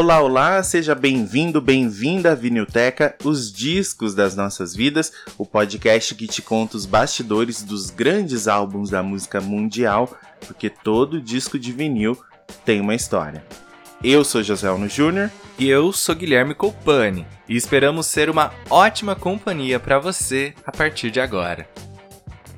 Olá, olá, seja bem-vindo, bem-vinda à Vinilteca, os discos das nossas vidas, o podcast que te conta os bastidores dos grandes álbuns da música mundial, porque todo disco de vinil tem uma história. Eu sou José Alno Júnior. E eu sou Guilherme Colpani. E esperamos ser uma ótima companhia para você a partir de agora.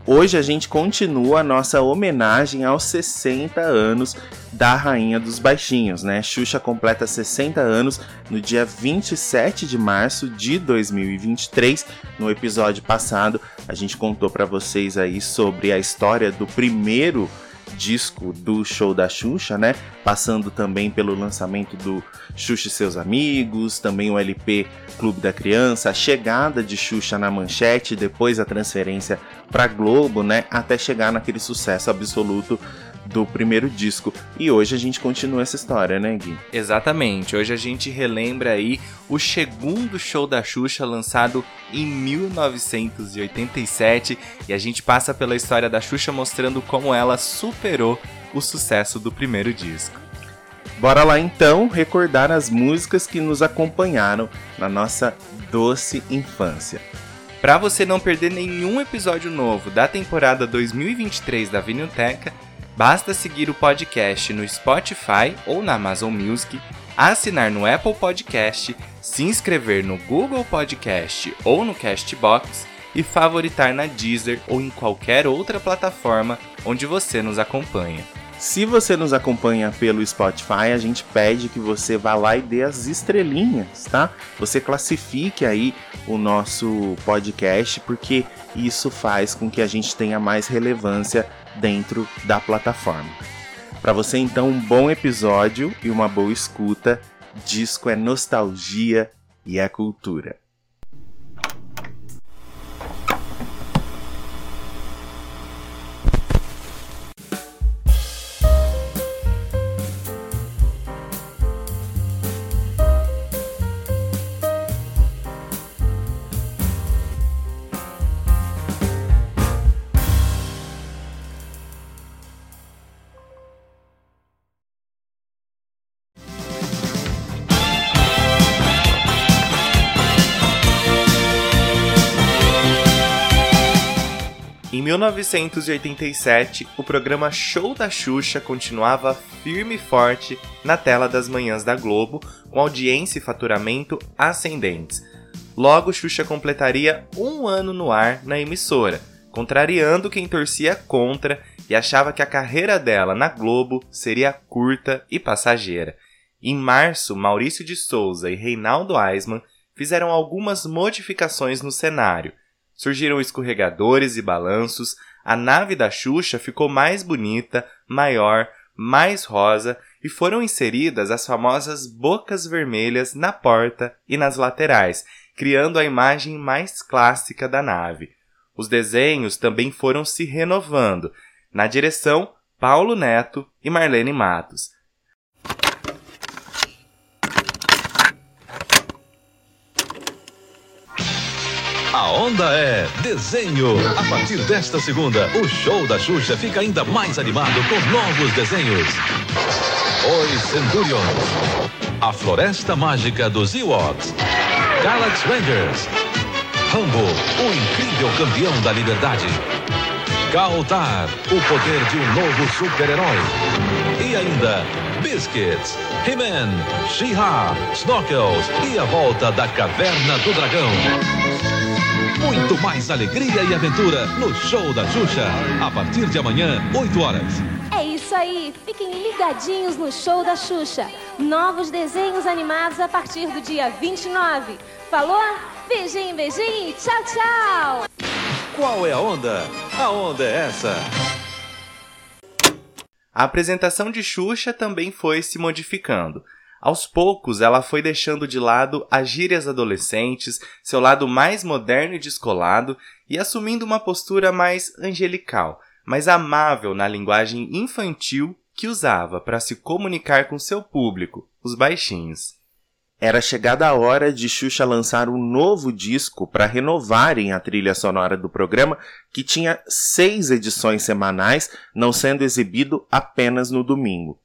Hoje a gente continua a nossa homenagem aos 60 anos da Rainha dos Baixinhos, né? Xuxa completa 60 anos no dia 27 de março de 2023. No episódio passado, a gente contou para vocês aí sobre a história do primeiro disco do show da Xuxa, né? Passando também pelo lançamento do Xuxa e seus amigos, também o LP Clube da Criança, a chegada de Xuxa na manchete, depois a transferência para Globo, né? Até chegar naquele sucesso absoluto do primeiro disco. E hoje a gente continua essa história, né, Gui? Exatamente. Hoje a gente relembra aí o segundo show da Xuxa lançado em 1987 e a gente passa pela história da Xuxa mostrando como ela superou o sucesso do primeiro disco. Bora lá então recordar as músicas que nos acompanharam na nossa doce infância. Para você não perder nenhum episódio novo da temporada 2023 da Vinilteca, Basta seguir o podcast no Spotify ou na Amazon Music, assinar no Apple Podcast, se inscrever no Google Podcast ou no Castbox e favoritar na Deezer ou em qualquer outra plataforma onde você nos acompanha. Se você nos acompanha pelo Spotify, a gente pede que você vá lá e dê as estrelinhas, tá? Você classifique aí o nosso podcast, porque isso faz com que a gente tenha mais relevância dentro da plataforma. Para você então um bom episódio e uma boa escuta. Disco é nostalgia e é cultura. 1987, o programa Show da Xuxa continuava firme e forte na tela das manhãs da Globo, com audiência e faturamento ascendentes. Logo, Xuxa completaria um ano no ar na emissora, contrariando quem torcia contra e achava que a carreira dela na Globo seria curta e passageira. Em março, Maurício de Souza e Reinaldo Aisman fizeram algumas modificações no cenário surgiram escorregadores e balanços, a nave da Xuxa ficou mais bonita, maior, mais rosa e foram inseridas as famosas bocas vermelhas na porta e nas laterais, criando a imagem mais clássica da nave. Os desenhos também foram se renovando. Na direção, Paulo Neto e Marlene Matos. A onda é desenho. A partir desta segunda, o show da Xuxa fica ainda mais animado com novos desenhos. Os Centurions. A Floresta Mágica dos Ewoks. Galaxy Rangers. Rambo, o incrível campeão da liberdade. Galtar, o poder de um novo super-herói. E ainda, Biscuits, He-Man, She-Ra, Snorkels e a volta da Caverna do Dragão. Muito mais alegria e aventura no Show da Xuxa. A partir de amanhã, 8 horas. É isso aí, fiquem ligadinhos no Show da Xuxa. Novos desenhos animados a partir do dia 29. Falou? Beijinho, beijinho, tchau, tchau. Qual é a onda? A onda é essa. A apresentação de Xuxa também foi se modificando. Aos poucos, ela foi deixando de lado as gírias adolescentes, seu lado mais moderno e descolado, e assumindo uma postura mais angelical, mais amável na linguagem infantil que usava para se comunicar com seu público, os baixinhos. Era chegada a hora de Xuxa lançar um novo disco para renovarem a trilha sonora do programa, que tinha seis edições semanais, não sendo exibido apenas no domingo.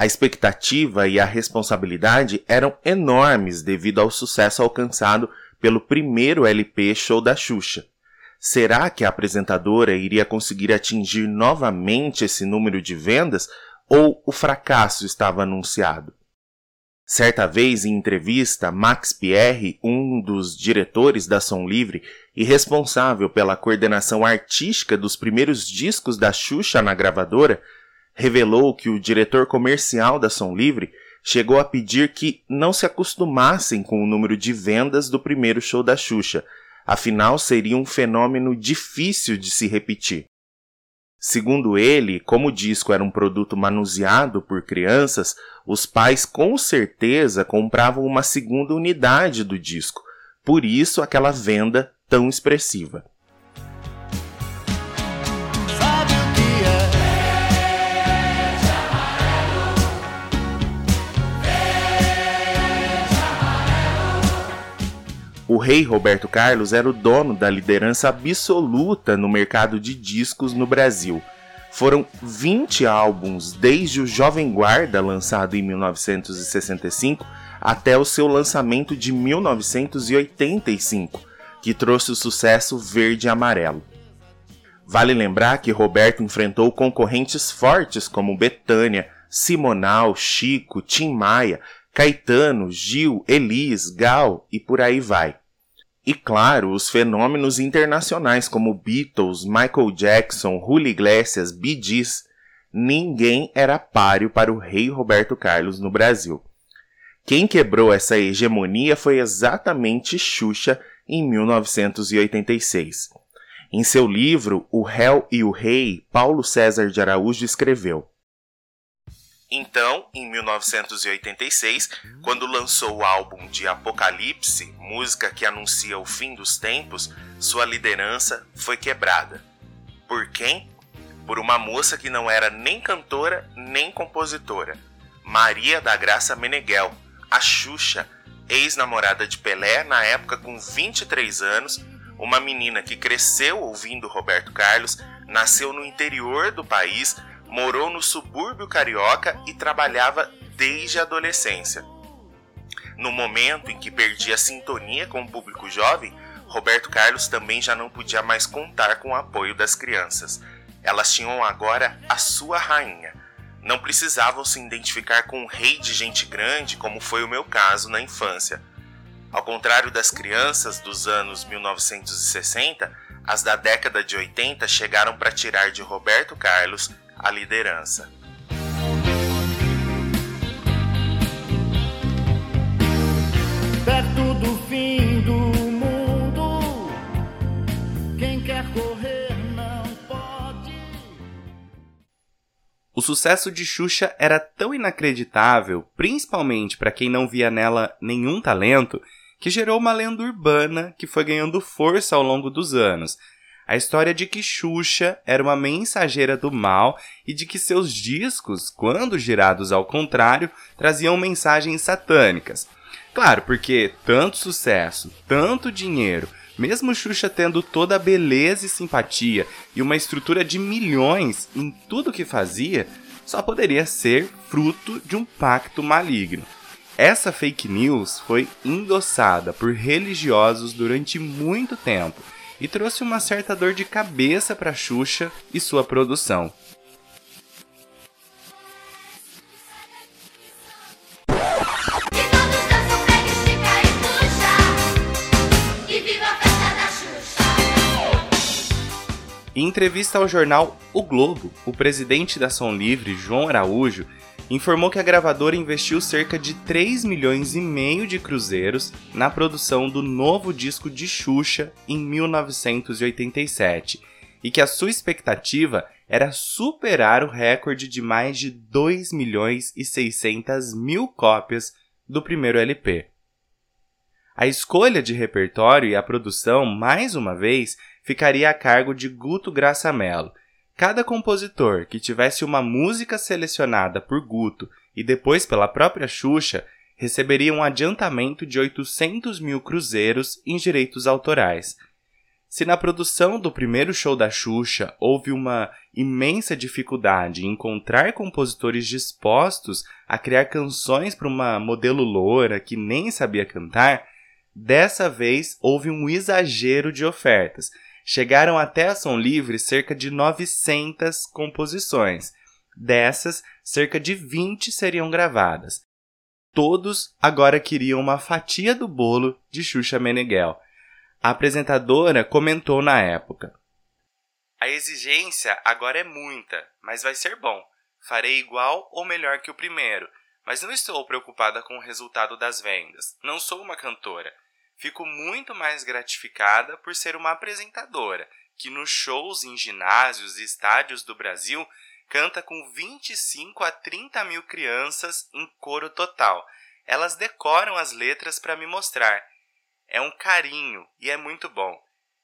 A expectativa e a responsabilidade eram enormes devido ao sucesso alcançado pelo primeiro LP Show da Xuxa. Será que a apresentadora iria conseguir atingir novamente esse número de vendas ou o fracasso estava anunciado? Certa vez, em entrevista, Max Pierre, um dos diretores da Som Livre e responsável pela coordenação artística dos primeiros discos da Xuxa na gravadora, revelou que o diretor comercial da Som Livre chegou a pedir que não se acostumassem com o número de vendas do primeiro show da Xuxa, afinal seria um fenômeno difícil de se repetir. Segundo ele, como o disco era um produto manuseado por crianças, os pais com certeza compravam uma segunda unidade do disco, por isso aquela venda tão expressiva. O rei Roberto Carlos era o dono da liderança absoluta no mercado de discos no Brasil. Foram 20 álbuns desde o Jovem Guarda, lançado em 1965, até o seu lançamento de 1985, que trouxe o sucesso verde e amarelo. Vale lembrar que Roberto enfrentou concorrentes fortes como Betânia, Simonal, Chico, Tim Maia, Caetano, Gil, Elis, Gal e por aí vai. E claro, os fenômenos internacionais como Beatles, Michael Jackson, Julio Iglesias, Gees, ninguém era páreo para o rei Roberto Carlos no Brasil. Quem quebrou essa hegemonia foi exatamente Xuxa em 1986. Em seu livro O Réu e o Rei, Paulo César de Araújo escreveu: então, em 1986, quando lançou o álbum de Apocalipse, música que anuncia o fim dos tempos, sua liderança foi quebrada. Por quem? Por uma moça que não era nem cantora nem compositora, Maria da Graça Meneghel, a Xuxa, ex-namorada de Pelé na época com 23 anos, uma menina que cresceu ouvindo Roberto Carlos, nasceu no interior do país morou no subúrbio carioca e trabalhava desde a adolescência. No momento em que perdia a sintonia com o público jovem, Roberto Carlos também já não podia mais contar com o apoio das crianças. Elas tinham agora a sua rainha. Não precisavam se identificar com um rei de gente grande, como foi o meu caso na infância. Ao contrário das crianças dos anos 1960, as da década de 80 chegaram para tirar de Roberto Carlos a liderança. Perto do fim do mundo, quem quer correr não pode. O sucesso de Xuxa era tão inacreditável, principalmente para quem não via nela nenhum talento, que gerou uma lenda urbana que foi ganhando força ao longo dos anos a história de que Xuxa era uma mensageira do mal e de que seus discos, quando girados ao contrário, traziam mensagens satânicas. Claro, porque tanto sucesso, tanto dinheiro, mesmo Xuxa tendo toda a beleza e simpatia e uma estrutura de milhões em tudo que fazia, só poderia ser fruto de um pacto maligno. Essa fake news foi endossada por religiosos durante muito tempo e trouxe uma certa dor de cabeça para Xuxa e sua produção. Em entrevista ao jornal O Globo, o presidente da Som Livre, João Araújo, informou que a gravadora investiu cerca de 3 milhões e meio de cruzeiros na produção do novo disco de Xuxa em 1987 e que a sua expectativa era superar o recorde de mais de 2 milhões e 600 mil cópias do primeiro LP. A escolha de repertório e a produção, mais uma vez, ficaria a cargo de Guto Graça Mello, Cada compositor que tivesse uma música selecionada por Guto e depois pela própria Xuxa receberia um adiantamento de 800 mil cruzeiros em direitos autorais. Se na produção do primeiro show da Xuxa houve uma imensa dificuldade em encontrar compositores dispostos a criar canções para uma modelo loura que nem sabia cantar, dessa vez houve um exagero de ofertas. Chegaram até a Som Livre cerca de 900 composições. Dessas, cerca de 20 seriam gravadas. Todos agora queriam uma fatia do bolo de Xuxa Meneghel. A apresentadora comentou na época: A exigência agora é muita, mas vai ser bom. Farei igual ou melhor que o primeiro, mas não estou preocupada com o resultado das vendas. Não sou uma cantora. Fico muito mais gratificada por ser uma apresentadora que nos shows em ginásios e estádios do Brasil canta com 25 a 30 mil crianças em coro total. Elas decoram as letras para me mostrar é um carinho e é muito bom.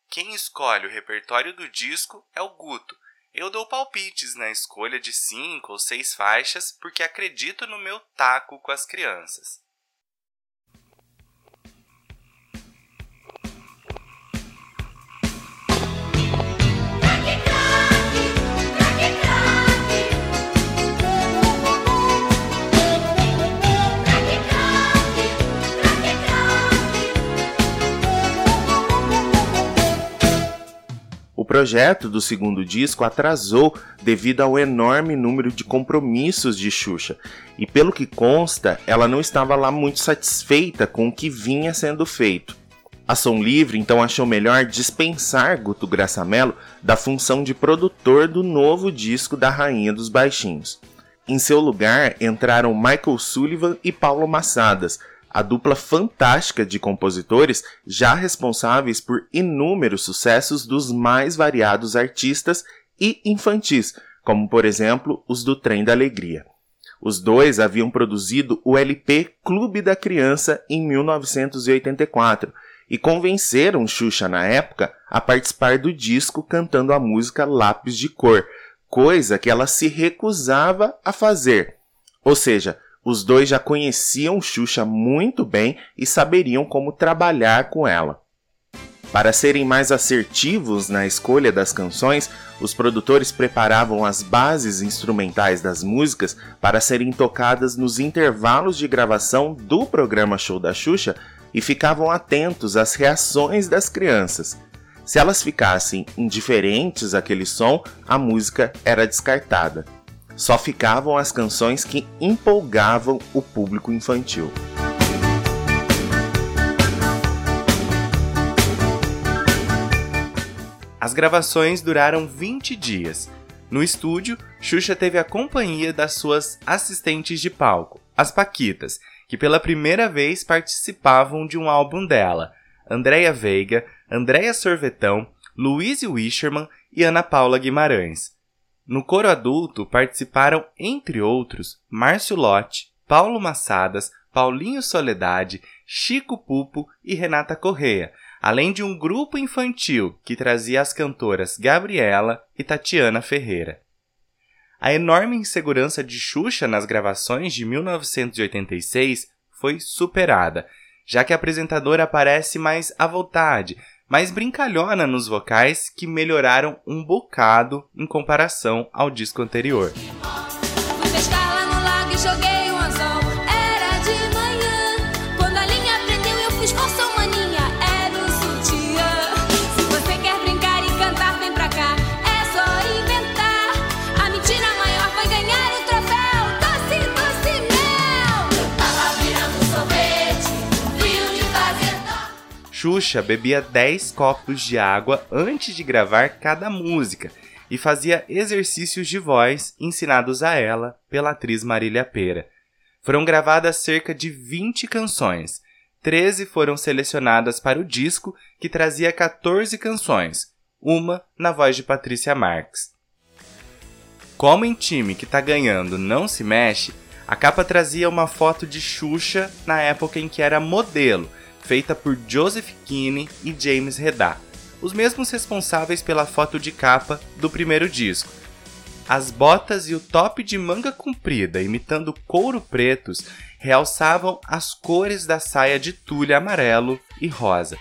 Quem escolhe o repertório do disco é o Guto. Eu dou palpites na escolha de cinco ou seis faixas porque acredito no meu taco com as crianças. Projeto do segundo disco atrasou devido ao enorme número de compromissos de Xuxa, e pelo que consta, ela não estava lá muito satisfeita com o que vinha sendo feito. A Som Livre então achou melhor dispensar Guto Graçamelo da função de produtor do novo disco da Rainha dos Baixinhos. Em seu lugar entraram Michael Sullivan e Paulo Massadas, a dupla fantástica de compositores já responsáveis por inúmeros sucessos dos mais variados artistas e infantis, como por exemplo os do Trem da Alegria. Os dois haviam produzido o LP Clube da Criança em 1984 e convenceram Xuxa na época a participar do disco cantando a música Lápis de Cor, coisa que ela se recusava a fazer. Ou seja, os dois já conheciam Xuxa muito bem e saberiam como trabalhar com ela. Para serem mais assertivos na escolha das canções, os produtores preparavam as bases instrumentais das músicas para serem tocadas nos intervalos de gravação do programa Show da Xuxa e ficavam atentos às reações das crianças. Se elas ficassem indiferentes àquele som, a música era descartada. Só ficavam as canções que empolgavam o público infantil. As gravações duraram 20 dias. No estúdio, Xuxa teve a companhia das suas assistentes de palco, as Paquitas, que pela primeira vez participavam de um álbum dela, Andréia Veiga, Andréia Sorvetão, Luiz Wischerman e Ana Paula Guimarães. No coro adulto participaram, entre outros, Márcio Lotti, Paulo Massadas, Paulinho Soledade, Chico Pupo e Renata Correia, além de um grupo infantil que trazia as cantoras Gabriela e Tatiana Ferreira. A enorme insegurança de Xuxa nas gravações de 1986 foi superada, já que a apresentadora aparece mais à vontade, mas brincalhona nos vocais que melhoraram um bocado em comparação ao disco anterior. Xuxa bebia 10 copos de água antes de gravar cada música e fazia exercícios de voz ensinados a ela pela atriz Marília Pera. Foram gravadas cerca de 20 canções. 13 foram selecionadas para o disco, que trazia 14 canções, uma na voz de Patrícia Marques. Como em time que tá ganhando não se mexe, a capa trazia uma foto de Xuxa na época em que era modelo feita por Joseph Kinney e James Redar, os mesmos responsáveis pela foto de capa do primeiro disco. As botas e o top de manga comprida, imitando couro pretos, realçavam as cores da saia de tule amarelo e rosa.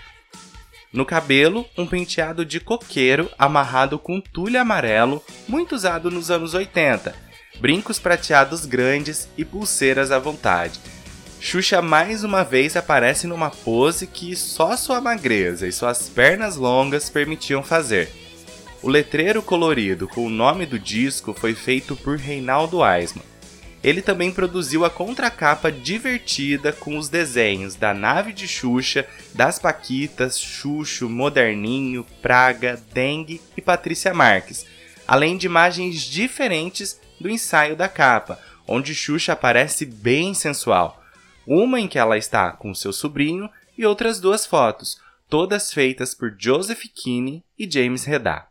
No cabelo, um penteado de coqueiro amarrado com tulha amarelo, muito usado nos anos 80, brincos prateados grandes e pulseiras à vontade. Xuxa mais uma vez aparece numa pose que só sua magreza e suas pernas longas permitiam fazer. O letreiro colorido com o nome do disco foi feito por Reinaldo Aisman. Ele também produziu a contracapa divertida com os desenhos da nave de Xuxa, das Paquitas, Xuxo, Moderninho, Praga, Dengue e Patrícia Marques, além de imagens diferentes do ensaio da capa, onde Xuxa aparece bem sensual. Uma em que ela está com seu sobrinho e outras duas fotos, todas feitas por Joseph Kinney e James Redar.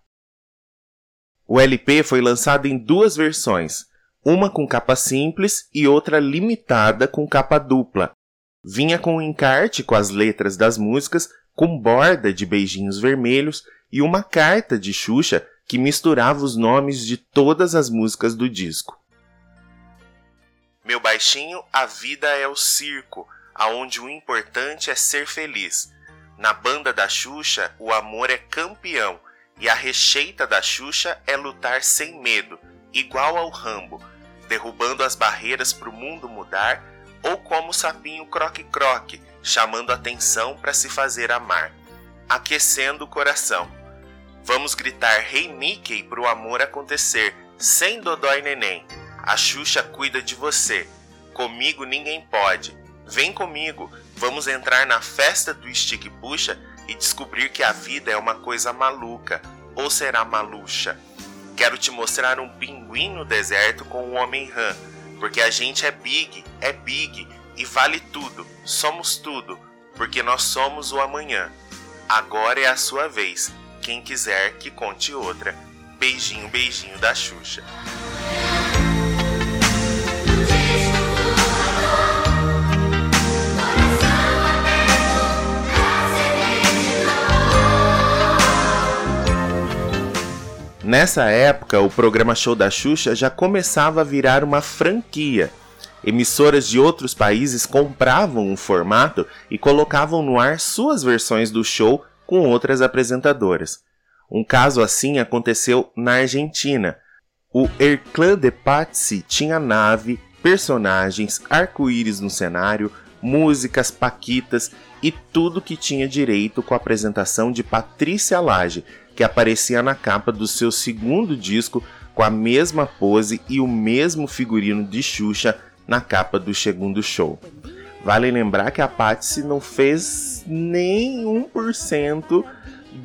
O LP foi lançado em duas versões, uma com capa simples e outra limitada com capa dupla. Vinha com um encarte com as letras das músicas, com borda de beijinhos vermelhos e uma carta de Xuxa que misturava os nomes de todas as músicas do disco. Meu baixinho, a vida é o circo, aonde o importante é ser feliz. Na banda da Xuxa, o amor é campeão e a receita da Xuxa é lutar sem medo, igual ao Rambo derrubando as barreiras para o mundo mudar, ou como o sapinho croque-croque, chamando atenção para se fazer amar, aquecendo o coração. Vamos gritar Rei hey Mickey para o amor acontecer, sem dodói neném. A Xuxa cuida de você. Comigo ninguém pode. Vem comigo, vamos entrar na festa do Stick Puxa e descobrir que a vida é uma coisa maluca, ou será malucha. Quero te mostrar um pinguim no deserto com um homem rã, porque a gente é big, é big e vale tudo, somos tudo, porque nós somos o amanhã. Agora é a sua vez. Quem quiser que conte outra. Beijinho, beijinho da Xuxa. Nessa época, o programa Show da Xuxa já começava a virar uma franquia. Emissoras de outros países compravam o formato e colocavam no ar suas versões do show com outras apresentadoras. Um caso assim aconteceu na Argentina. O Erclã de Patsy tinha nave, personagens, arco-íris no cenário, músicas, paquitas e tudo que tinha direito com a apresentação de Patrícia Lage, que aparecia na capa do seu segundo disco com a mesma pose e o mesmo figurino de Xuxa na capa do segundo show. Vale lembrar que a Patsy não fez nem 1%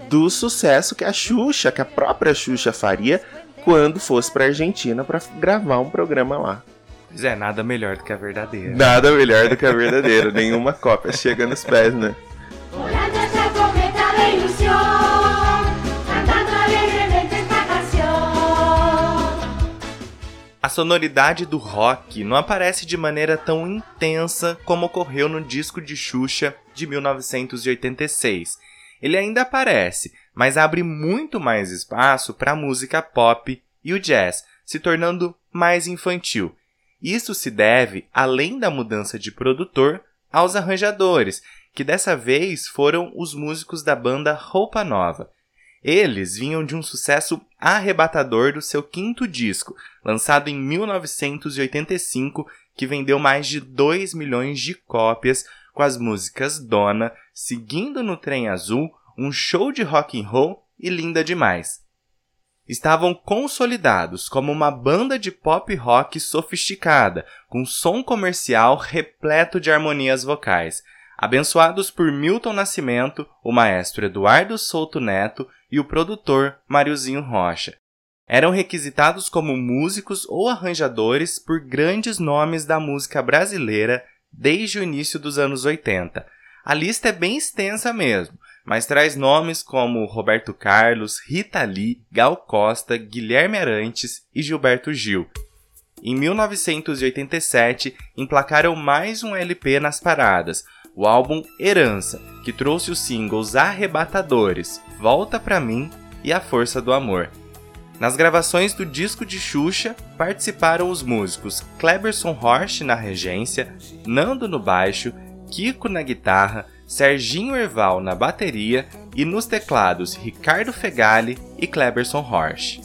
do sucesso que a Xuxa, que a própria Xuxa faria quando fosse para Argentina para gravar um programa lá. Pois é, nada melhor do que a verdadeira. Nada melhor do que a verdadeira, nenhuma cópia chega nos pés, né? A sonoridade do rock não aparece de maneira tão intensa como ocorreu no disco de Xuxa de 1986. Ele ainda aparece, mas abre muito mais espaço para a música pop e o jazz, se tornando mais infantil. Isso se deve, além da mudança de produtor, aos arranjadores, que dessa vez foram os músicos da banda Roupa Nova. Eles vinham de um sucesso arrebatador do seu quinto disco, lançado em 1985, que vendeu mais de 2 milhões de cópias com as músicas Dona, Seguindo no Trem Azul, Um Show de Rock and Roll e Linda Demais. Estavam consolidados como uma banda de pop rock sofisticada, com som comercial repleto de harmonias vocais, abençoados por Milton Nascimento, o maestro Eduardo Souto Neto e o produtor Mariozinho Rocha. Eram requisitados como músicos ou arranjadores por grandes nomes da música brasileira desde o início dos anos 80. A lista é bem extensa mesmo, mas traz nomes como Roberto Carlos, Rita Lee, Gal Costa, Guilherme Arantes e Gilberto Gil. Em 1987, emplacaram mais um LP nas paradas, o álbum Herança, que trouxe os singles arrebatadores Volta Pra Mim e A Força do Amor. Nas gravações do disco de Xuxa, participaram os músicos Kleberson Horst na regência, Nando no baixo, Kiko na guitarra, Serginho Erval na bateria e nos teclados Ricardo Fegali e Kleberson Horsch.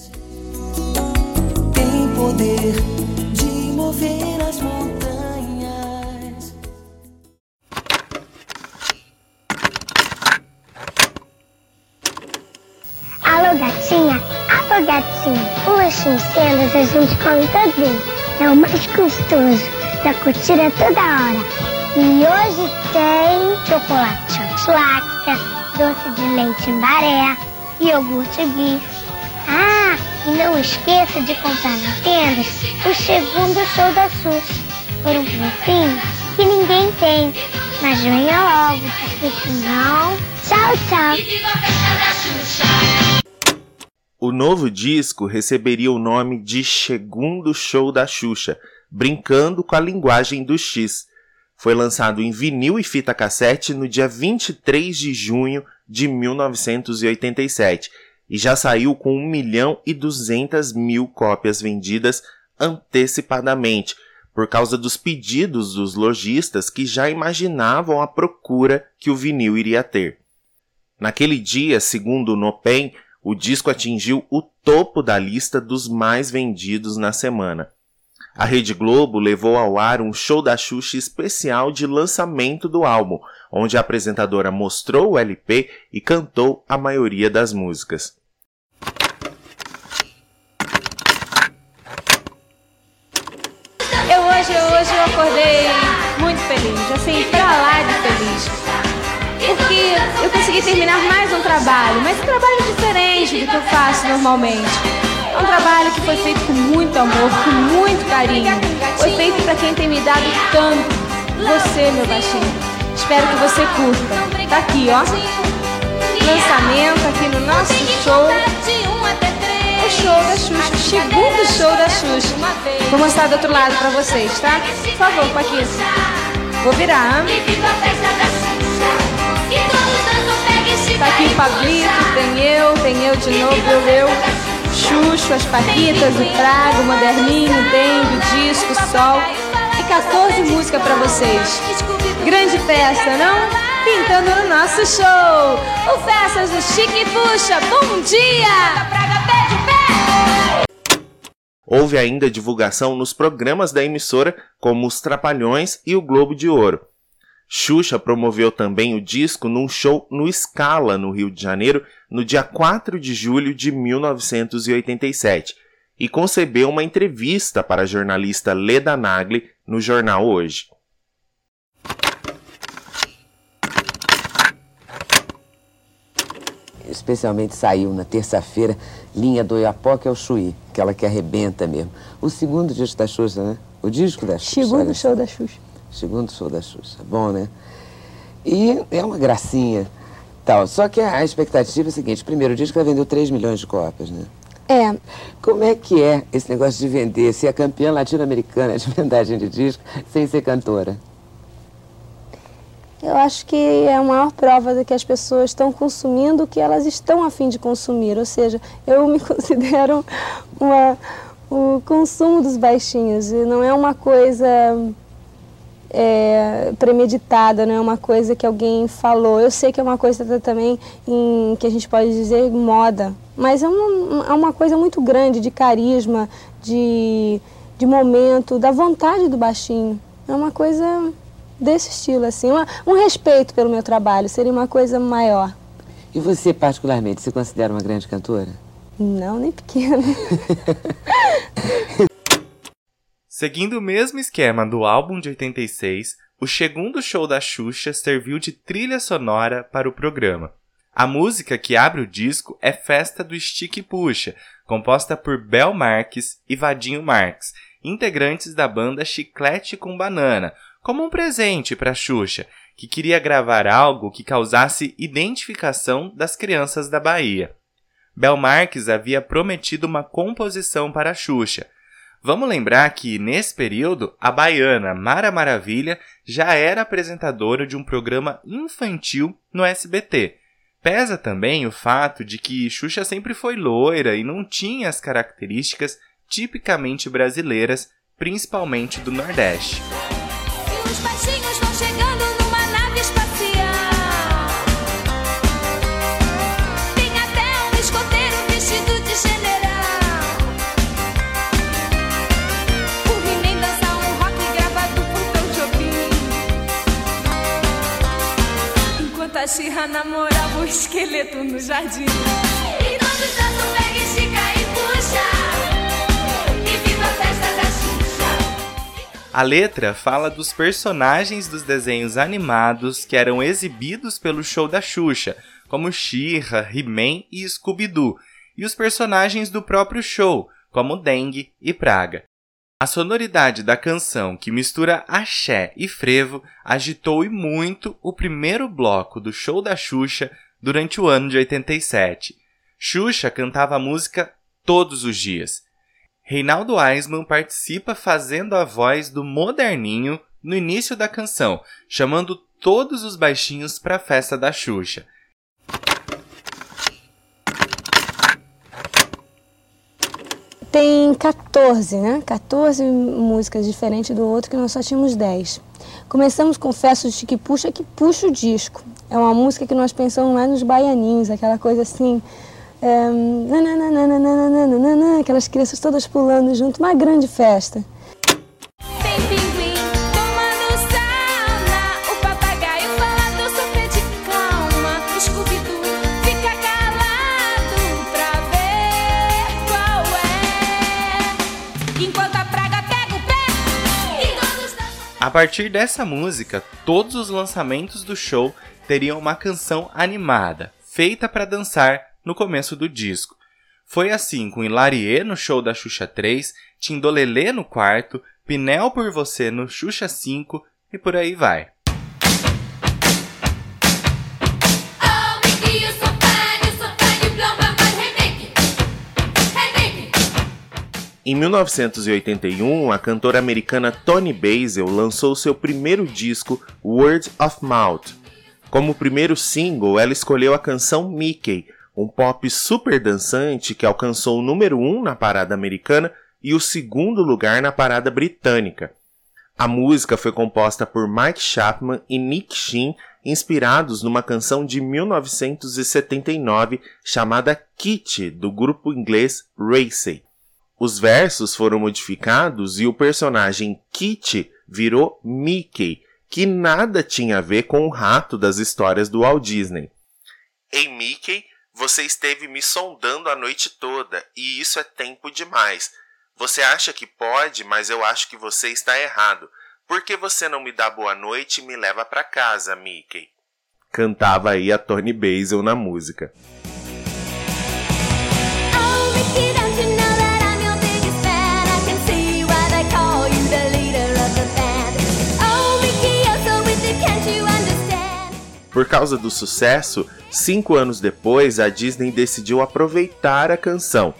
Tem poder de mover as montanhas. Gatinho? O lanchinho cenas a gente come todinho. É o mais gostoso. Pra curtir a toda hora. E hoje tem chocolate placa, doce de leite em baré, iogurte bife. Ah, e não esqueça de comprar na tenda o segundo show da SUS por um precinho que ninguém tem. Mas venha logo, porque senão... Tchau, tchau. O novo disco receberia o nome de Segundo Show da Xuxa, brincando com a linguagem do X. Foi lançado em vinil e fita cassete no dia 23 de junho de 1987 e já saiu com 1 milhão e 200 mil cópias vendidas antecipadamente, por causa dos pedidos dos lojistas que já imaginavam a procura que o vinil iria ter. Naquele dia, segundo o Nopen, o disco atingiu o topo da lista dos mais vendidos na semana. A Rede Globo levou ao ar um show da Xuxa especial de lançamento do álbum, onde a apresentadora mostrou o LP e cantou a maioria das músicas. Eu hoje, hoje eu acordei muito feliz, assim, pra lá de feliz. Porque eu consegui terminar mais um trabalho, mas um trabalho diferente do que eu faço normalmente. É um trabalho que foi feito com muito amor, com muito carinho. Foi feito para quem tem me dado tanto. Você, meu baixinho. Espero que você curta. Tá aqui, ó. Lançamento aqui no nosso show. O show da Xuxa, o segundo show da Xuxa. Vou mostrar do outro lado pra vocês, tá? Por favor, Paquita. Vou virar. Tá aqui o Pablito, tem eu, tem eu de novo, eu, eu. Xuxo, as Paquitas, o Trago, o Moderninho, o Dengue, o Disco, o Sol e 14 músicas para vocês. Grande festa, não? Pintando no nosso show. O Festas do Chique Puxa, bom dia! Houve ainda divulgação nos programas da emissora, como Os Trapalhões e o Globo de Ouro. Xuxa promoveu também o disco num show no Scala, no Rio de Janeiro, no dia 4 de julho de 1987, e concebeu uma entrevista para a jornalista Leda Nagli no jornal Hoje. Especialmente saiu na terça-feira Linha do Iapó, que é o Chuí, aquela que arrebenta mesmo. O segundo disco da Xuxa, né? O disco da Xuxa. Segundo show da Xuxa. Segundo show da Xuxa. Bom, né? E é uma gracinha. Tal. Só que a expectativa é a seguinte: primeiro, o disco vai vender 3 milhões de cópias, né? É. Como é que é esse negócio de vender, ser a campeã latino-americana de vendagem de disco sem ser cantora? Eu acho que é a maior prova de que as pessoas estão consumindo o que elas estão a fim de consumir. Ou seja, eu me considero uma, o consumo dos baixinhos. E não é uma coisa é, premeditada, não é uma coisa que alguém falou. Eu sei que é uma coisa também em, que a gente pode dizer moda, mas é uma, é uma coisa muito grande de carisma, de, de momento, da vontade do baixinho. É uma coisa desse estilo, assim, uma, um respeito pelo meu trabalho, seria uma coisa maior. E você, particularmente, se considera uma grande cantora? Não, nem pequena. Seguindo o mesmo esquema do álbum de 86, o segundo show da Xuxa serviu de trilha sonora para o programa. A música que abre o disco é Festa do Stick Puxa, composta por Bel Marques e Vadinho Marques, integrantes da banda Chiclete com Banana, como um presente para Xuxa, que queria gravar algo que causasse identificação das crianças da Bahia. Bel Marques havia prometido uma composição para a Xuxa, Vamos lembrar que, nesse período, a baiana Mara Maravilha já era apresentadora de um programa infantil no SBT. Pesa também o fato de que Xuxa sempre foi loira e não tinha as características tipicamente brasileiras, principalmente do Nordeste. A Xirra namorava o esqueleto no jardim. E todos dançam, pega, estica e puxa. E viva a festa da Xuxa. A letra fala dos personagens dos desenhos animados que eram exibidos pelo show da Xuxa, como She-Ra, He-Man e Scooby-Doo, e os personagens do próprio show, como Dengue e Praga. A sonoridade da canção, que mistura axé e frevo, agitou e muito o primeiro bloco do show da Xuxa durante o ano de 87. Xuxa cantava a música todos os dias. Reinaldo Aisman participa fazendo a voz do moderninho no início da canção, chamando todos os baixinhos para a festa da Xuxa. Tem 14, né? 14 músicas diferentes do outro, que nós só tínhamos 10. Começamos com Festa de que puxa, que puxa o disco. É uma música que nós pensamos mais nos baianinhos, aquela coisa assim. É, nananana, aquelas crianças todas pulando junto, uma grande festa. Partir dessa música, todos os lançamentos do show teriam uma canção animada, feita para dançar no começo do disco. Foi assim com Hilarie no show da Xuxa 3, Tindolelê no quarto, Pinel por Você no Xuxa 5 e por aí vai. Em 1981, a cantora americana Toni Basil lançou seu primeiro disco, Word of Mouth. Como primeiro single, ela escolheu a canção Mickey, um pop super dançante que alcançou o número 1 na parada americana e o segundo lugar na parada britânica. A música foi composta por Mike Chapman e Nick Sheen, inspirados numa canção de 1979 chamada Kitty, do grupo inglês Racing. Os versos foram modificados e o personagem Kitty virou Mickey, que nada tinha a ver com o rato das histórias do Walt Disney. Ei, Mickey, você esteve me sondando a noite toda e isso é tempo demais. Você acha que pode, mas eu acho que você está errado. Por que você não me dá boa noite e me leva para casa, Mickey? Cantava aí a Tony Basil na música. Por causa do sucesso, cinco anos depois, a Disney decidiu aproveitar a canção.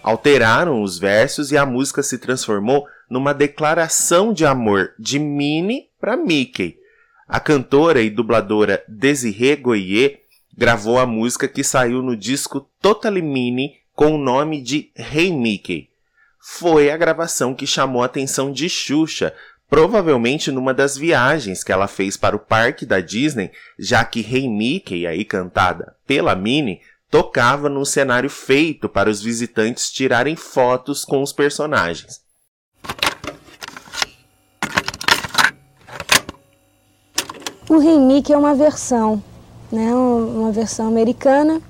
Alteraram os versos e a música se transformou numa declaração de amor de Minnie para Mickey. A cantora e dubladora Desiree Goyer gravou a música que saiu no disco Totally Minnie com o nome de Hey Mickey. Foi a gravação que chamou a atenção de Xuxa, provavelmente numa das viagens que ela fez para o parque da Disney, já que Hey Mickey, aí cantada pela Minnie, tocava num cenário feito para os visitantes tirarem fotos com os personagens. O remake é uma versão, né? uma versão americana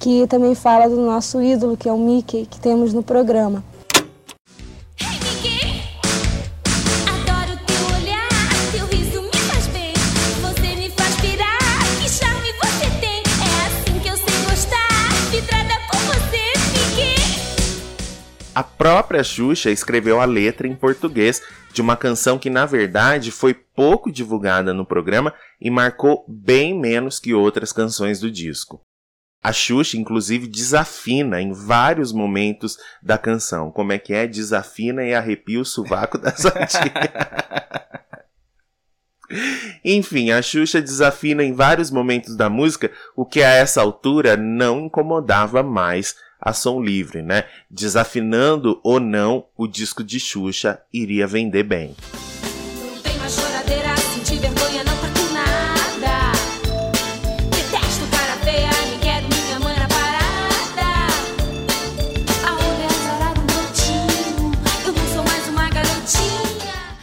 que também fala do nosso ídolo, que é o Mickey, que temos no programa. A própria Xuxa escreveu a letra em português de uma canção que, na verdade, foi pouco divulgada no programa e marcou bem menos que outras canções do disco. A Xuxa, inclusive, desafina em vários momentos da canção. Como é que é? Desafina e arrepia o sovaco da sua. Enfim, a Xuxa desafina em vários momentos da música, o que a essa altura não incomodava mais a som livre, né? Desafinando ou não, o disco de Xuxa iria vender bem. Tá.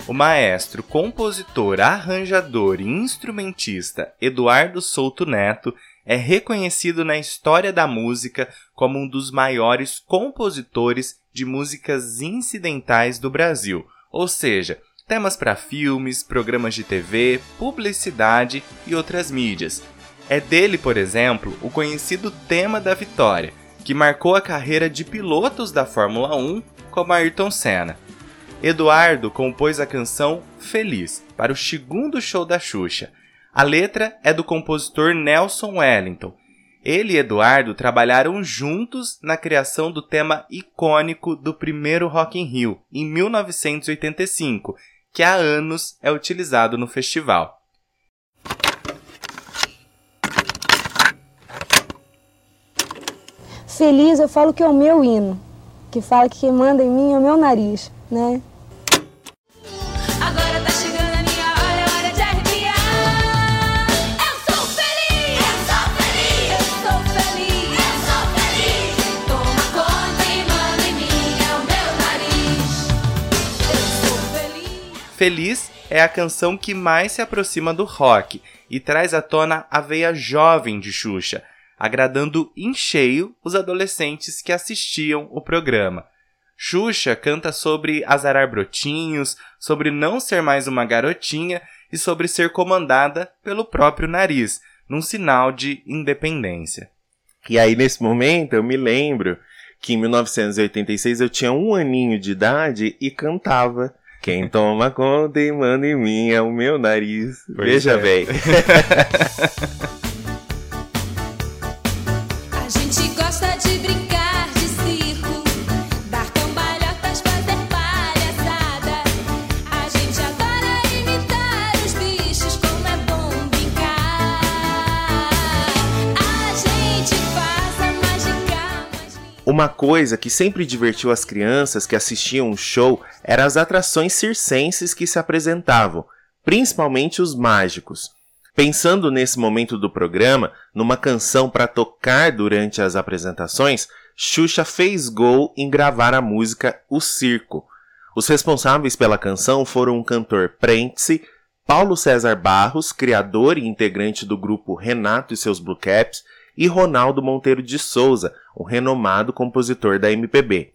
O maestro, compositor, arranjador e instrumentista Eduardo Souto Neto é reconhecido na história da música como um dos maiores compositores de músicas incidentais do Brasil, ou seja, temas para filmes, programas de TV, publicidade e outras mídias. É dele, por exemplo, o conhecido tema da vitória, que marcou a carreira de pilotos da Fórmula 1 como Ayrton Senna. Eduardo compôs a canção Feliz para o segundo show da Xuxa. A letra é do compositor Nelson Wellington. Ele e Eduardo trabalharam juntos na criação do tema icônico do primeiro Rock in Rio, em 1985, que há anos é utilizado no festival. Feliz, eu falo que é o meu hino, que fala que quem manda em mim é o meu nariz, né? Feliz. É a canção que mais se aproxima do rock e traz à tona a veia jovem de Xuxa, agradando em cheio os adolescentes que assistiam o programa. Xuxa canta sobre azarar brotinhos, sobre não ser mais uma garotinha e sobre ser comandada pelo próprio nariz, num sinal de independência. E aí, nesse momento, eu me lembro que em 1986 eu tinha um aninho de idade e cantava. Quem toma conta e manda em mim é o meu nariz. Pois Veja é. bem. Uma coisa que sempre divertiu as crianças que assistiam o show eram as atrações circenses que se apresentavam, principalmente os mágicos. Pensando nesse momento do programa, numa canção para tocar durante as apresentações, Xuxa fez gol em gravar a música O Circo. Os responsáveis pela canção foram o cantor Prentice, Paulo César Barros, criador e integrante do grupo Renato e seus Blue Caps, e Ronaldo Monteiro de Souza, um renomado compositor da MPB.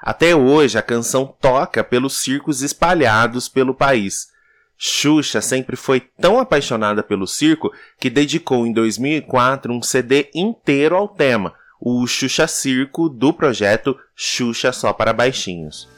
Até hoje, a canção toca pelos circos espalhados pelo país. Xuxa sempre foi tão apaixonada pelo circo que dedicou em 2004 um CD inteiro ao tema, o Xuxa Circo do projeto Xuxa Só para Baixinhos.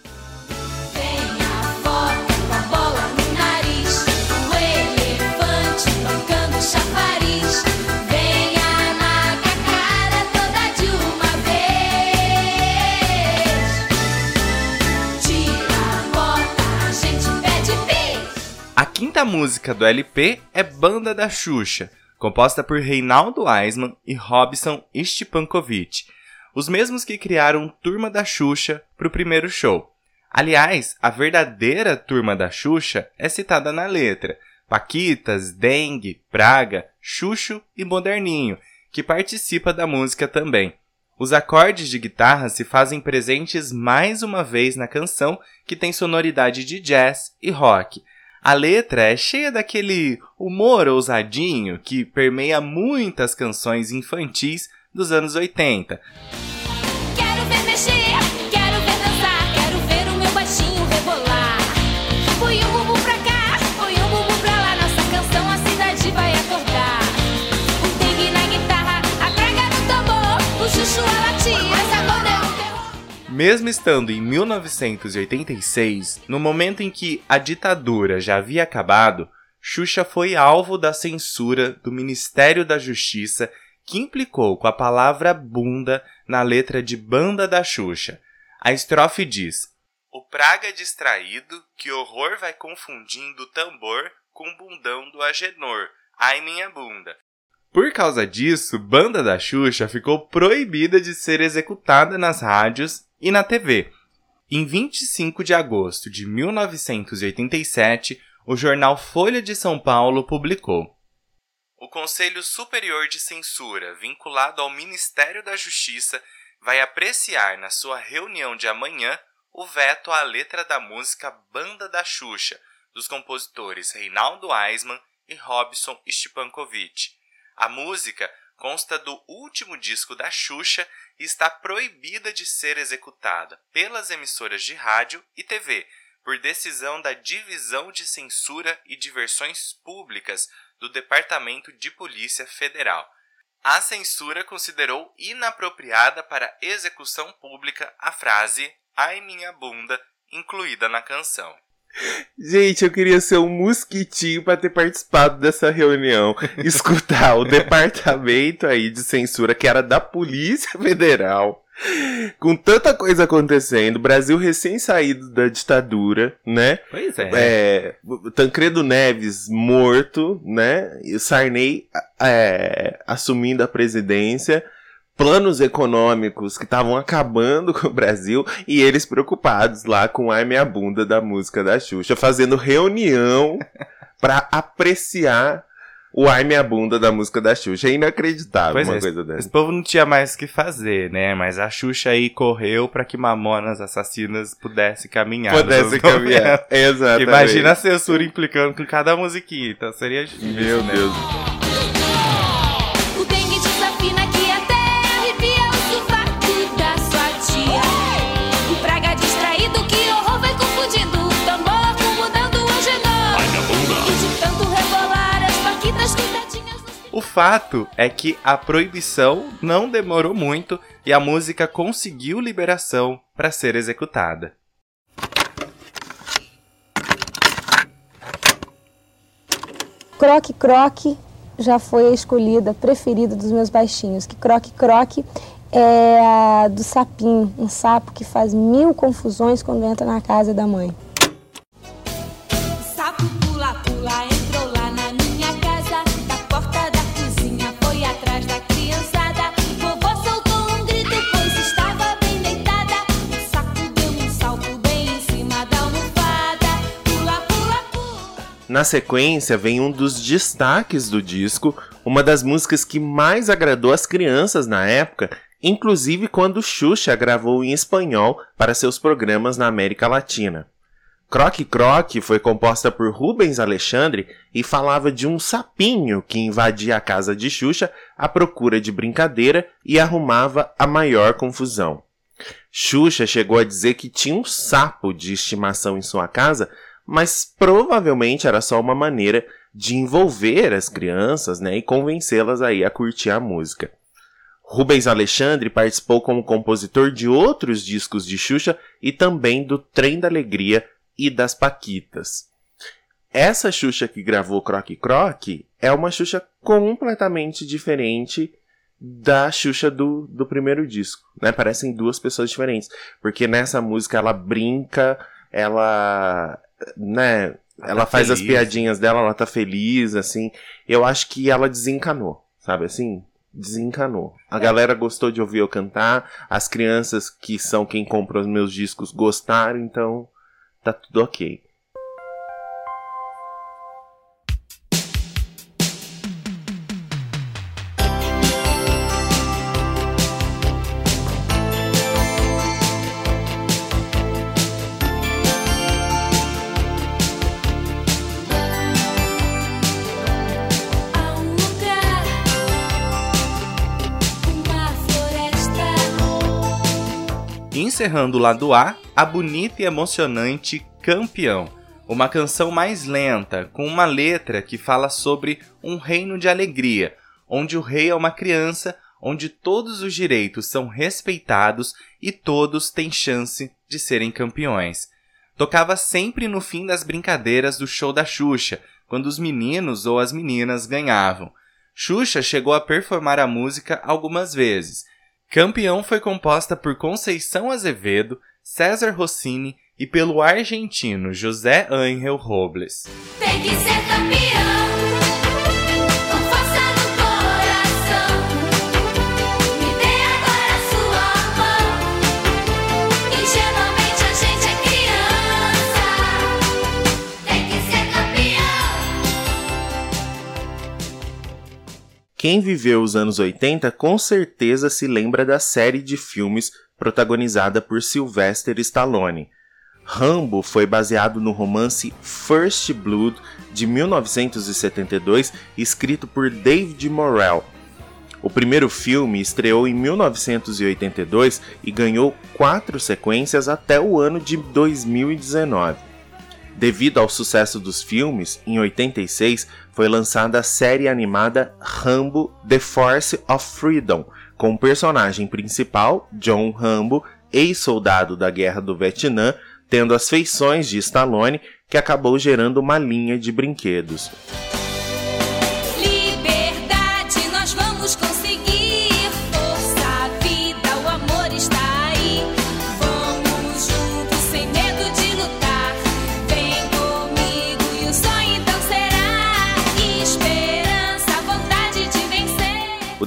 Música do LP é Banda da Xuxa, composta por Reinaldo Eisman e Robson Stipankovic, os mesmos que criaram Turma da Xuxa para o primeiro show. Aliás, a verdadeira Turma da Xuxa é citada na letra. Paquitas, Dengue, Praga, Xuxo e Moderninho, que participa da música também. Os acordes de guitarra se fazem presentes mais uma vez na canção, que tem sonoridade de jazz e rock. A letra é cheia daquele humor ousadinho que permeia muitas canções infantis dos anos 80. Mesmo estando em 1986, no momento em que a ditadura já havia acabado, Xuxa foi alvo da censura do Ministério da Justiça, que implicou com a palavra bunda na letra de Banda da Xuxa. A estrofe diz: O praga distraído, que horror vai confundindo o tambor com o bundão do Agenor. Ai minha bunda. Por causa disso, Banda da Xuxa ficou proibida de ser executada nas rádios e na TV. Em 25 de agosto de 1987, o jornal Folha de São Paulo publicou: O Conselho Superior de Censura, vinculado ao Ministério da Justiça, vai apreciar na sua reunião de amanhã o veto à letra da música Banda da Xuxa, dos compositores Reinaldo Aisman e Robson Stepankovic. A música consta do último disco da Xuxa e está proibida de ser executada pelas emissoras de rádio e TV por decisão da Divisão de Censura e Diversões Públicas do Departamento de Polícia Federal. A censura considerou inapropriada para execução pública a frase Ai minha bunda, incluída na canção. Gente, eu queria ser um mosquitinho pra ter participado dessa reunião. Escutar o departamento aí de censura, que era da Polícia Federal. Com tanta coisa acontecendo, Brasil recém saído da ditadura, né? Pois é. É, Tancredo Neves morto, né? E o Sarney é, assumindo a presidência. Planos econômicos que estavam acabando com o Brasil e eles preocupados lá com a minha bunda da música da Xuxa, fazendo reunião pra apreciar o Ai Minha Bunda da música da Xuxa. É inacreditável Pois uma é, coisa Esse dessa. povo não tinha mais o que fazer, né? Mas a Xuxa aí correu pra que Mamonas Assassinas pudesse caminhar. Pudesse caminhar. 90. Exatamente. Imagina a censura implicando com cada musiquinha. Então seria difícil, Meu né? Deus. Fato é que a proibição não demorou muito e a música conseguiu liberação para ser executada. Croque Croque já foi a escolhida, preferida dos meus baixinhos. Que Croque Croque é do sapinho, um sapo que faz mil confusões quando entra na casa da mãe. Na sequência vem um dos destaques do disco, uma das músicas que mais agradou as crianças na época, inclusive quando Xuxa gravou em espanhol para seus programas na América Latina. Croque Croque foi composta por Rubens Alexandre e falava de um sapinho que invadia a casa de Xuxa à procura de brincadeira e arrumava a maior confusão. Xuxa chegou a dizer que tinha um sapo de estimação em sua casa, mas provavelmente era só uma maneira de envolver as crianças né, e convencê-las aí a curtir a música. Rubens Alexandre participou como compositor de outros discos de Xuxa e também do Trem da Alegria e das Paquitas. Essa Xuxa que gravou Croque Croque é uma Xuxa completamente diferente da Xuxa do, do primeiro disco, né? Parecem duas pessoas diferentes, porque nessa música ela brinca, ela, né? Ela faz as feliz. piadinhas dela, ela tá feliz, assim. Eu acho que ela desencanou, sabe assim? Desencanou. A galera gostou de ouvir eu cantar, as crianças que são quem compra os meus discos gostaram, então tá tudo ok. Encerrando o lado A, a bonita e emocionante Campeão, uma canção mais lenta, com uma letra que fala sobre um reino de alegria, onde o rei é uma criança, onde todos os direitos são respeitados e todos têm chance de serem campeões. Tocava sempre no fim das brincadeiras do show da Xuxa, quando os meninos ou as meninas ganhavam. Xuxa chegou a performar a música algumas vezes. Campeão foi composta por Conceição Azevedo, César Rossini e pelo argentino José Ángel Robles. Tem que ser campeão, Quem viveu os anos 80 com certeza se lembra da série de filmes protagonizada por Sylvester Stallone. Rambo foi baseado no romance First Blood de 1972, escrito por David Morrell. O primeiro filme estreou em 1982 e ganhou quatro sequências até o ano de 2019. Devido ao sucesso dos filmes, em 86 foi lançada a série animada Rambo: The Force of Freedom, com o personagem principal, John Rambo, ex-soldado da Guerra do Vietnã, tendo as feições de Stallone, que acabou gerando uma linha de brinquedos.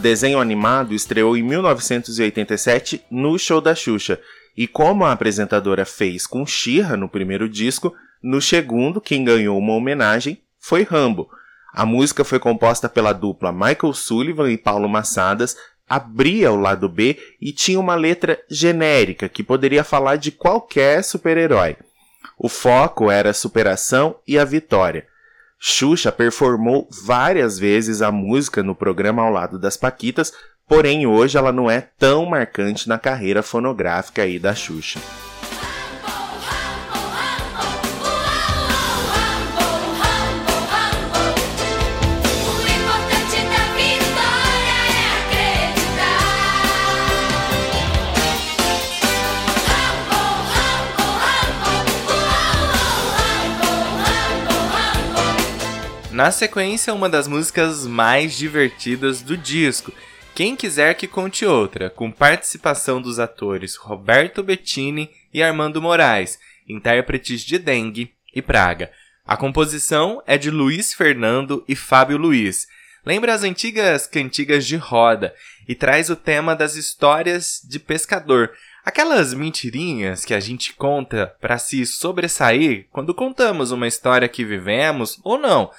Desenho animado estreou em 1987 no Show da Xuxa, e como a apresentadora fez com She-Ra no primeiro disco, no segundo quem ganhou uma homenagem foi Rambo. A música foi composta pela dupla Michael Sullivan e Paulo Massadas, abria o lado B e tinha uma letra genérica que poderia falar de qualquer super-herói. O foco era a superação e a vitória. Xuxa performou várias vezes a música no programa ao lado das Paquitas, porém hoje ela não é tão marcante na carreira fonográfica aí da Xuxa. Na sequência, uma das músicas mais divertidas do disco. Quem quiser que conte outra, com participação dos atores Roberto Bettini e Armando Moraes, intérpretes de Dengue e Praga. A composição é de Luiz Fernando e Fábio Luiz. Lembra as antigas cantigas de roda e traz o tema das histórias de pescador. Aquelas mentirinhas que a gente conta para se sobressair quando contamos uma história que vivemos ou não.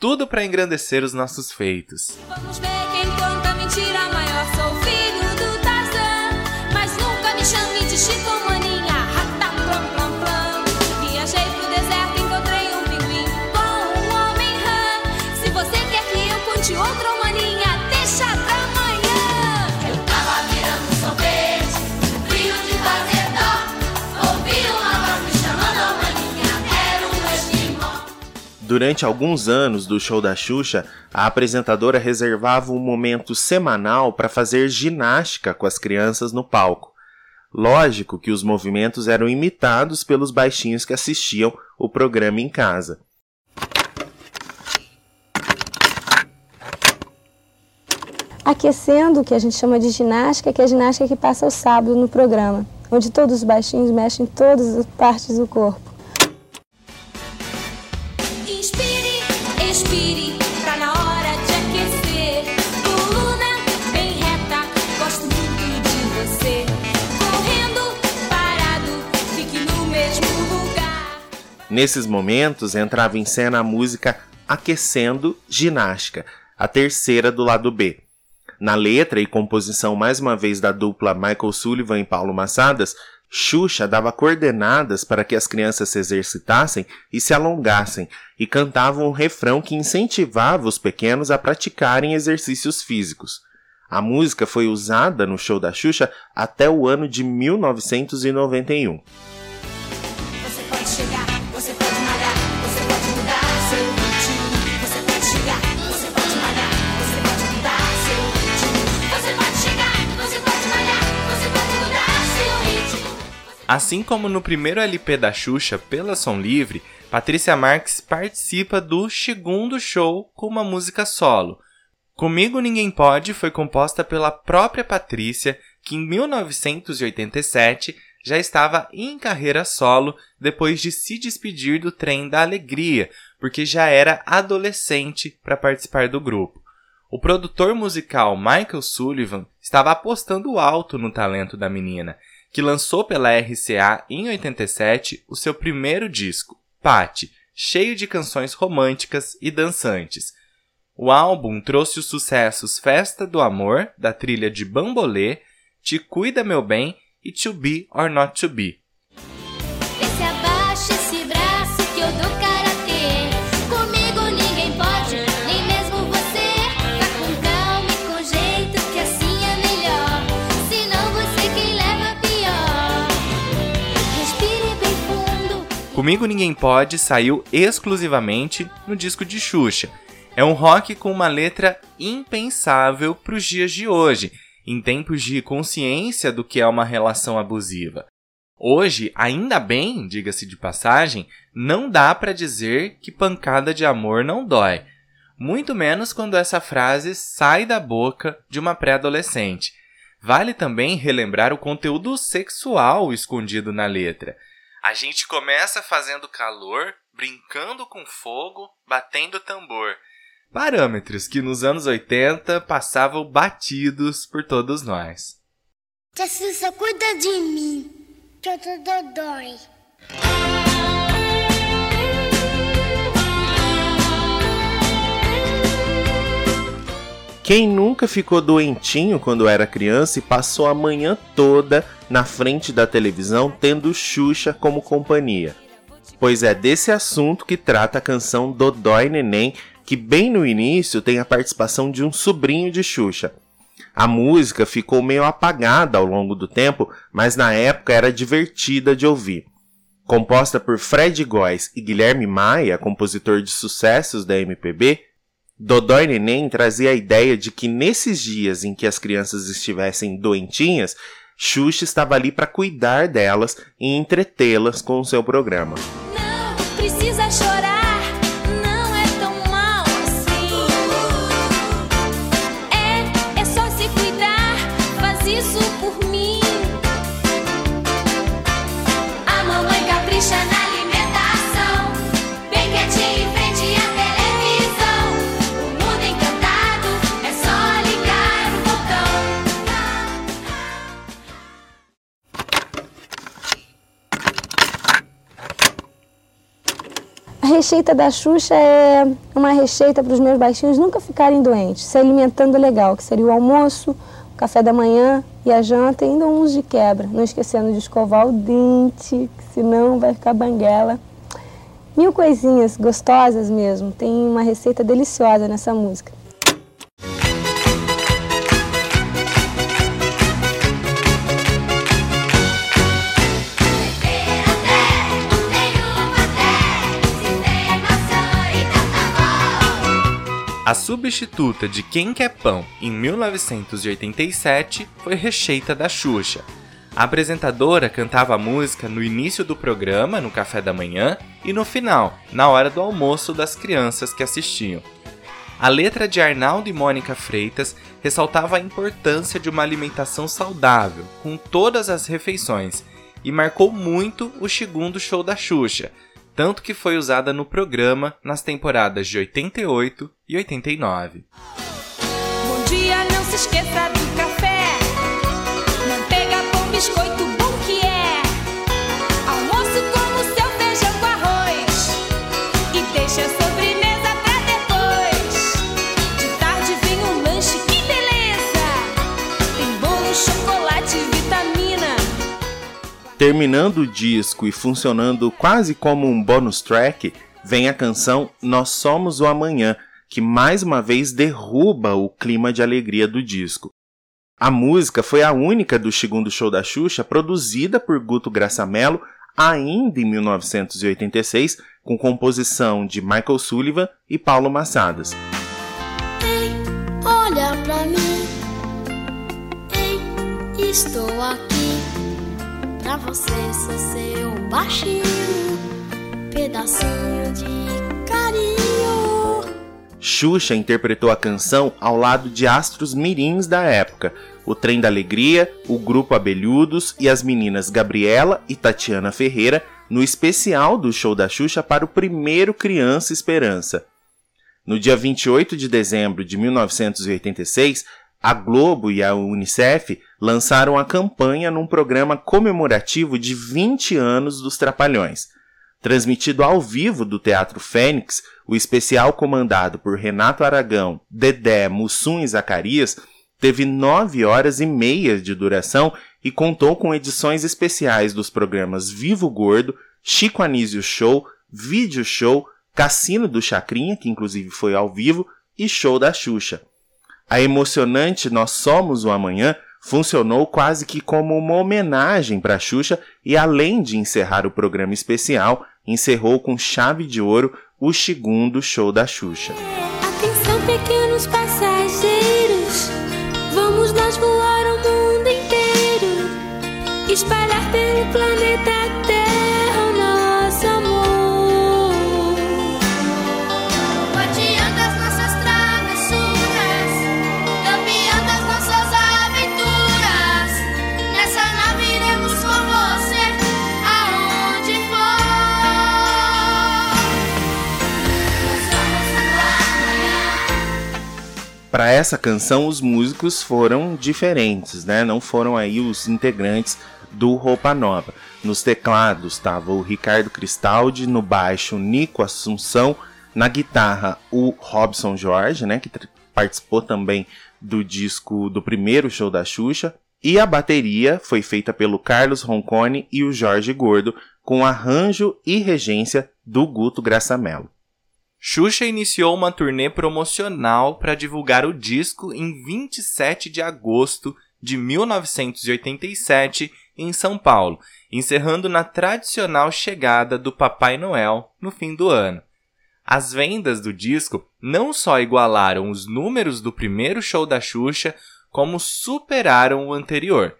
Tudo para engrandecer os nossos feitos. Vamos ver quem conta mentira maior. Sou filho do Tarzan, mas nunca me chame de Chico Durante alguns anos do show da Xuxa, a apresentadora reservava um momento semanal para fazer ginástica com as crianças no palco. Lógico que os movimentos eram imitados pelos baixinhos que assistiam o programa em casa. Aquecendo, que a gente chama de ginástica, que é a ginástica que passa o sábado no programa, onde todos os baixinhos mexem todas as partes do corpo. Nesses momentos entrava em cena a música Aquecendo Ginástica, a terceira do lado B. Na letra e composição mais uma vez da dupla Michael Sullivan e Paulo Massadas, Xuxa dava coordenadas para que as crianças se exercitassem e se alongassem, e cantava um refrão que incentivava os pequenos a praticarem exercícios físicos. A música foi usada no show da Xuxa até o ano de 1991. Assim como no primeiro LP da Xuxa, pela Som Livre, Patrícia Marques participa do segundo show com uma música solo. Comigo Ninguém Pode foi composta pela própria Patrícia, que em 1987 já estava em carreira solo depois de se despedir do Trem da Alegria, porque já era adolescente para participar do grupo. O produtor musical Michael Sullivan estava apostando alto no talento da menina, que lançou pela RCA em 87 o seu primeiro disco, Patty, cheio de canções românticas e dançantes. O álbum trouxe os sucessos Festa do Amor, da trilha de Bambolê, Te Cuida Meu Bem e To Be or Not To Be. Esse puxa esse Comigo Ninguém Pode saiu exclusivamente no disco de Xuxa. É um rock com uma letra impensável para os dias de hoje, em tempos de consciência do que é uma relação abusiva. Hoje, ainda bem, diga-se de passagem, não dá para dizer que pancada de amor não dói. Muito menos quando essa frase sai da boca de uma pré-adolescente. Vale também relembrar o conteúdo sexual escondido na letra. A gente começa fazendo calor, brincando com fogo, batendo tambor. Parâmetros que nos anos 80 passavam batidos por todos nós. Tia Xuxa, cuida de mim, que eu tô dodói. Quem nunca ficou doentinho quando era criança e passou a manhã toda na frente da televisão tendo Xuxa como companhia? Pois é desse assunto que trata a canção Dodói Neném, que bem no início tem a participação de um sobrinho de Xuxa. A música ficou meio apagada ao longo do tempo, mas na época era divertida de ouvir. Composta por Fred Góes e Guilherme Maia, compositor de sucessos da MPB, Dodói Neném trazia a ideia de que nesses dias em que as crianças estivessem doentinhas, Xuxa estava ali para cuidar delas e entretê-las com o seu programa. Não precisa chorar, receita da Xuxa é uma receita para os meus baixinhos nunca ficarem doentes, se alimentando legal, que seria o almoço, o café da manhã e a janta, e ainda uns de quebra, não esquecendo de escovar o dente, que senão vai ficar banguela. Mil coisinhas gostosas mesmo, tem uma receita deliciosa nessa música. A substituta de Quem Quer Pão em 1987 foi Recheita da Xuxa. A apresentadora cantava a música no início do programa, no café da manhã, e no final, na hora do almoço das crianças que assistiam. A letra de Arnaldo e Mônica Freitas ressaltava a importância de uma alimentação saudável, com todas as refeições, e marcou muito o segundo show da Xuxa, tanto que foi usada no programa nas temporadas de 88 e 89. Bom dia, não se esqueça Terminando o disco e funcionando quase como um bonus track, vem a canção Nós Somos o Amanhã, que mais uma vez derruba o clima de alegria do disco. A música foi a única do segundo show da Xuxa produzida por Guto Graçamelo ainda em 1986, com composição de Michael Sullivan e Paulo Massadas. Ei, olha pra mim. Ei, estou aqui. Pra você sou seu baixinho. Pedacinho de carinho. Xuxa interpretou a canção ao lado de astros mirins da época, o Trem da Alegria, o Grupo Abelhudos e as meninas Gabriela e Tatiana Ferreira no especial do show da Xuxa para o primeiro Criança Esperança. No dia 28 de dezembro de 1986, a Globo e a Unicef lançaram a campanha num programa comemorativo de 20 anos dos Trapalhões. Transmitido ao vivo do Teatro Fênix, o especial comandado por Renato Aragão, Dedé, Mussum e Zacarias teve nove horas e meia de duração e contou com edições especiais dos programas Vivo Gordo, Chico Anísio Show, Vídeo Show, Cassino do Chacrinha, que inclusive foi ao vivo, e Show da Xuxa. A emocionante Nós Somos o Amanhã funcionou quase que como uma homenagem para Xuxa e além de encerrar o programa especial, encerrou com chave de ouro o segundo show da Xuxa. Atenção, pequenos passageiros. Vamos nós voar o mundo inteiro. Espalhar pelo planeta essa canção, os músicos foram diferentes, né? Não foram aí os integrantes do Roupa Nova. Nos teclados estava o Ricardo Cristaldi, no baixo Nico Assunção, na guitarra o Robson Jorge, né? Que participou também do disco do primeiro show da Xuxa. E a bateria foi feita pelo Carlos Roncone e o Jorge Gordo, com arranjo e regência do Guto Graçamelo. Xuxa iniciou uma turnê promocional para divulgar o disco em 27 de agosto de 1987 em São Paulo, encerrando na tradicional chegada do Papai Noel no fim do ano. As vendas do disco não só igualaram os números do primeiro show da Xuxa, como superaram o anterior.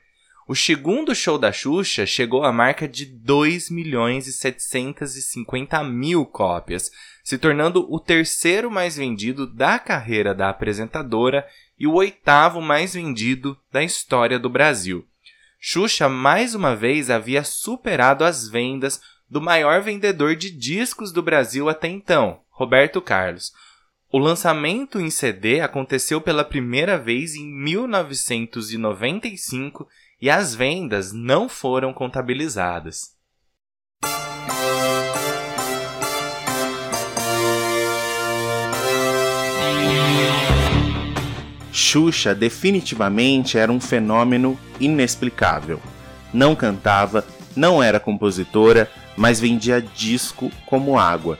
O segundo show da Xuxa chegou à marca de 2 milhões e 750 mil cópias, se tornando o terceiro mais vendido da carreira da apresentadora e o oitavo mais vendido da história do Brasil. Xuxa mais uma vez havia superado as vendas do maior vendedor de discos do Brasil até então, Roberto Carlos. O lançamento em CD aconteceu pela primeira vez em 1995 e as vendas não foram contabilizadas. Xuxa definitivamente era um fenômeno inexplicável. Não cantava, não era compositora, mas vendia disco como água.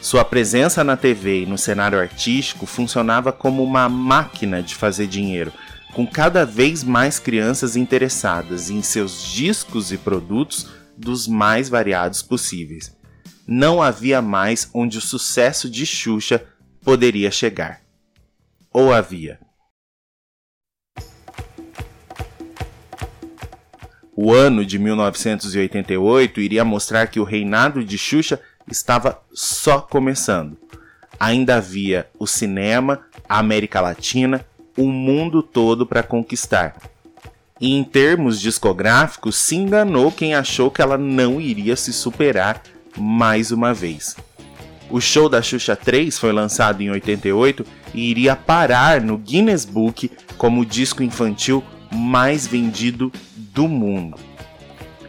Sua presença na TV e no cenário artístico funcionava como uma máquina de fazer dinheiro, com cada vez mais crianças interessadas em seus discos e produtos dos mais variados possíveis. Não havia mais onde o sucesso de Xuxa poderia chegar. Ou havia? O ano de 1988 iria mostrar que o reinado de Xuxa estava só começando. Ainda havia o cinema, a América Latina, o mundo todo para conquistar. E em termos discográficos, se enganou quem achou que ela não iria se superar mais uma vez. O show da Xuxa 3 foi lançado em 88 e iria parar no Guinness Book como o disco infantil mais vendido do mundo.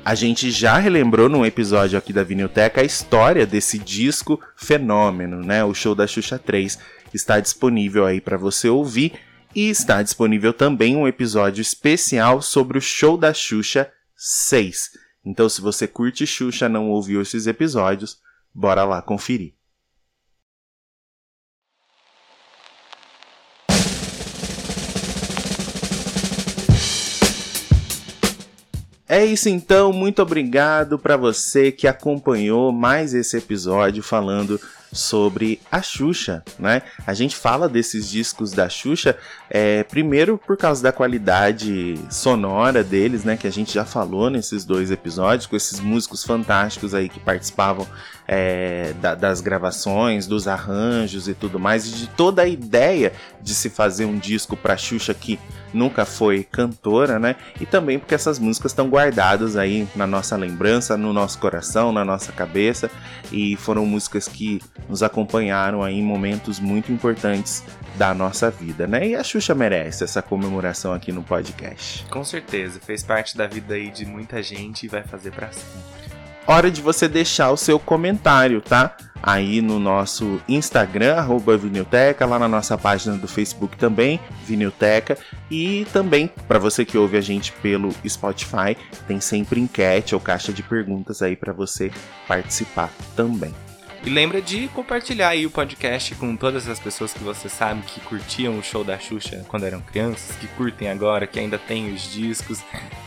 A gente já relembrou num episódio aqui da Vinilteca a história desse disco fenômeno, né? O show da Xuxa 3 está disponível aí para você ouvir e está disponível também um episódio especial sobre o show da Xuxa 6. Então, se você curte Xuxa, não ouviu esses episódios, bora lá conferir. É isso então, muito obrigado para você que acompanhou mais esse episódio falando sobre a Xuxa, né? A gente fala desses discos da Xuxa, é, primeiro por causa da qualidade sonora deles, né? Que a gente já falou nesses dois episódios, com esses músicos fantásticos aí que participavam é, da- das gravações, dos arranjos e tudo mais, e de toda a ideia de se fazer um disco pra Xuxa que nunca foi cantora, né? E também porque essas músicas estão guardadas aí na nossa lembrança, no nosso coração, na nossa cabeça, e foram músicas que nos acompanharam aí em momentos muito importantes da nossa vida, né? E a Xuxa merece essa comemoração aqui no podcast. Com certeza, fez parte da vida aí de muita gente e vai fazer pra sempre. Hora de você deixar o seu comentário, tá? aí no nosso Instagram, arroba Vinilteca, lá na nossa página do Facebook também, Vinilteca, e também, para você que ouve a gente pelo Spotify, tem sempre enquete ou caixa de perguntas aí para você participar também. E lembra de compartilhar aí o podcast com todas as pessoas que você sabe que curtiam o show da Xuxa quando eram crianças, que curtem agora, que ainda tem os discos.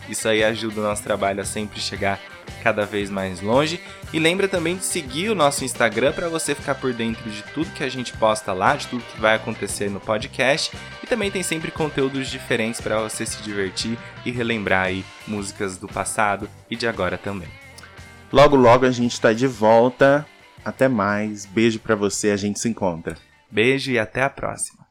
Isso aí ajuda o nosso trabalho a sempre chegar cada vez mais longe. E lembra também de seguir o nosso Instagram para você ficar por dentro de tudo que a gente posta lá, de tudo que vai acontecer no podcast. E também tem sempre conteúdos diferentes para você se divertir e relembrar aí músicas do passado e de agora também. Logo, logo a gente tá de volta. Até mais. Beijo pra você. A gente se encontra. Beijo e até a próxima.